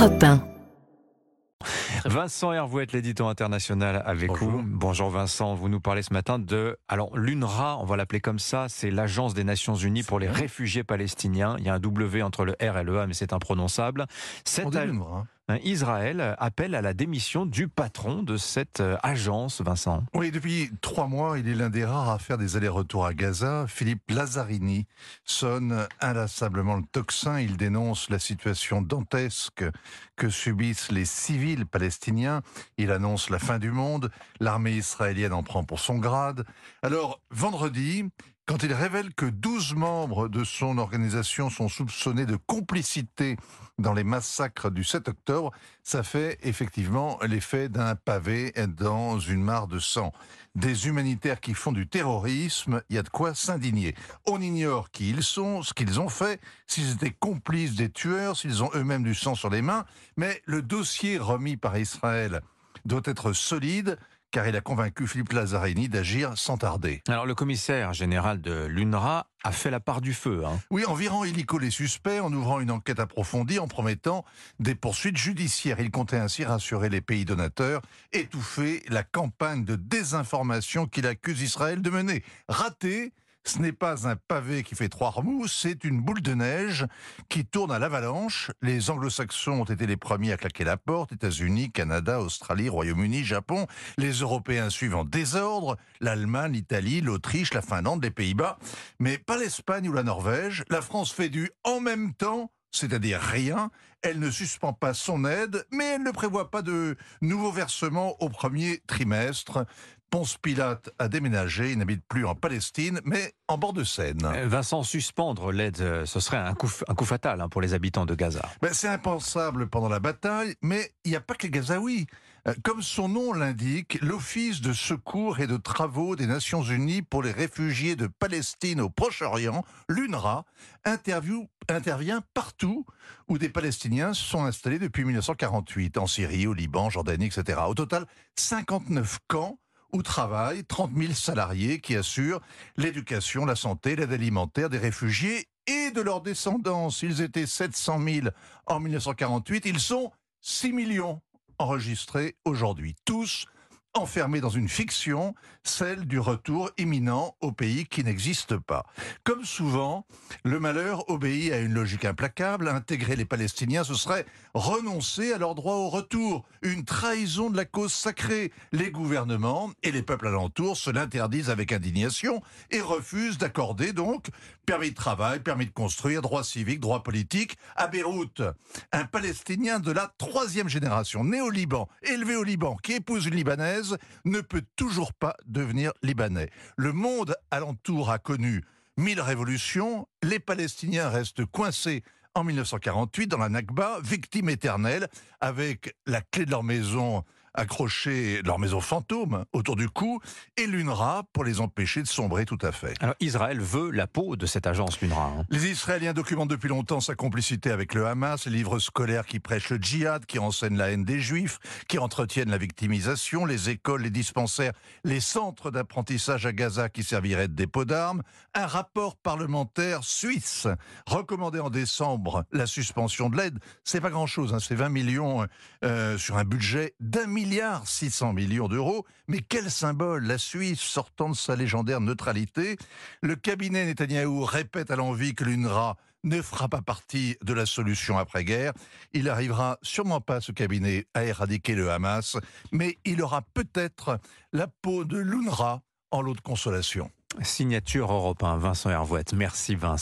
Europe 1. Vincent Hervouette, l'éditeur international avec Bonjour. vous. Bonjour Vincent, vous nous parlez ce matin de alors l'UNRWA, on va l'appeler comme ça, c'est l'agence des Nations Unies pour les réfugiés palestiniens. Il y a un W entre le R et le A, mais c'est imprononçable. Cette On dit a- l'UNRWA, hein. Israël appelle à la démission du patron de cette euh, agence, Vincent. Oui, depuis trois mois, il est l'un des rares à faire des allers-retours à Gaza. Philippe Lazzarini sonne inlassablement le tocsin. Il dénonce la situation dantesque que subissent les civils palestiniens. Il annonce la fin du monde. L'armée israélienne en prend pour son grade. Alors, vendredi, quand il révèle que 12 membres de son organisation sont soupçonnés de complicité dans les massacres du 7 octobre, ça fait effectivement l'effet d'un pavé dans une mare de sang. Des humanitaires qui font du terrorisme, il y a de quoi s'indigner. On ignore qui ils sont, ce qu'ils ont fait, s'ils étaient complices des tueurs, s'ils ont eux-mêmes du sang sur les mains, mais le dossier remis par Israël doit être solide, car il a convaincu Philippe Lazzarini d'agir sans tarder. Alors le commissaire général de l'UNRWA a fait la part du feu. hein. Oui, en virant illico les suspects, en ouvrant une enquête approfondie, en promettant des poursuites judiciaires. Il comptait ainsi rassurer les pays donateurs, étouffer la campagne de désinformation qu'il accuse Israël de mener. Raté, ce n'est pas un pavé qui fait trois remous, c'est une boule de neige qui tourne à l'avalanche. Les anglo-saxons ont été les premiers à claquer la porte, États-Unis, Canada, Australie, Royaume-Uni, Japon. Les Européens suivent en désordre, l'Allemagne, l'Italie, l'Autriche, la Finlande, les Pays-Bas. Mais pas l'Espagne ou la Norvège. La France fait du en même temps, c'est-à-dire rien. Elle ne suspend pas son aide, mais elle ne prévoit pas de nouveaux versements au premier trimestre. Ponce Pilate a déménagé, il n'habite plus en Palestine, mais en bord de Seine. Euh, Vincent, suspendre l'aide, euh, ce serait un coup, f- un coup fatal hein, pour les habitants de Gaza. Ben, c'est impensable pendant la bataille, mais il n'y a pas que les Gazaouis. Euh, Comme son nom l'indique, l'Office de secours et de travaux des Nations Unies pour les réfugiés de Palestine au Proche-Orient, l'UNRWA, intervient partout où des Palestiniens sont installés depuis 1948, en Syrie, au Liban, Jordanie, etc. Au total, 59 camps où travaillent 30 000 salariés qui assurent l'éducation, la santé, l'aide alimentaire des réfugiés et de leurs descendants. S'ils étaient 700 000 en 1948, ils sont 6 millions enregistrés aujourd'hui. Tous enfermés dans une fiction, celle du retour imminent au pays qui n'existe pas. Comme souvent, le malheur obéit à une logique implacable. Intégrer les Palestiniens, ce serait renoncer à leur droit au retour, une trahison de la cause sacrée. Les gouvernements et les peuples alentours se l'interdisent avec indignation et refusent d'accorder donc permis de travail, permis de construire, droits civiques, droits politiques. À Beyrouth, un Palestinien de la troisième génération, né au Liban, élevé au Liban, qui épouse une Libanaise, ne peut toujours pas devenir Libanais. Le monde alentour a connu mille révolutions, les Palestiniens restent coincés en 1948 dans la Nakba, victimes éternelles, avec la clé de leur maison accrochée, leur maison fantôme autour du cou, et l'UNRWA pour les empêcher de sombrer tout à fait. Alors Israël veut la peau de cette agence, l'UNRWA. hein. Les Israéliens documentent depuis longtemps sa complicité avec le Hamas, les livres scolaires qui prêchent le djihad, qui enseignent la haine des juifs, qui entretiennent la victimisation, les écoles, les dispensaires, les centres d'apprentissage à Gaza qui serviraient de dépôt d'armes, un rapport parlementaire suisse recommandait en décembre la suspension de l'aide. C'est pas grand-chose, hein, c'est 20 millions euh, sur un budget d'un milliard 600 millions d'euros. Mais quel symbole, la Suisse sortant de sa légendaire neutralité. Le cabinet Netanyahou répète à l'envi que l'UNRWA ne fera pas partie de la solution après-guerre. Il arrivera sûrement pas, ce cabinet, à éradiquer le Hamas, mais il aura peut-être la peau de l'UNRWA en lot de consolation. Signature européen, Vincent Hervouette. Merci Vincent.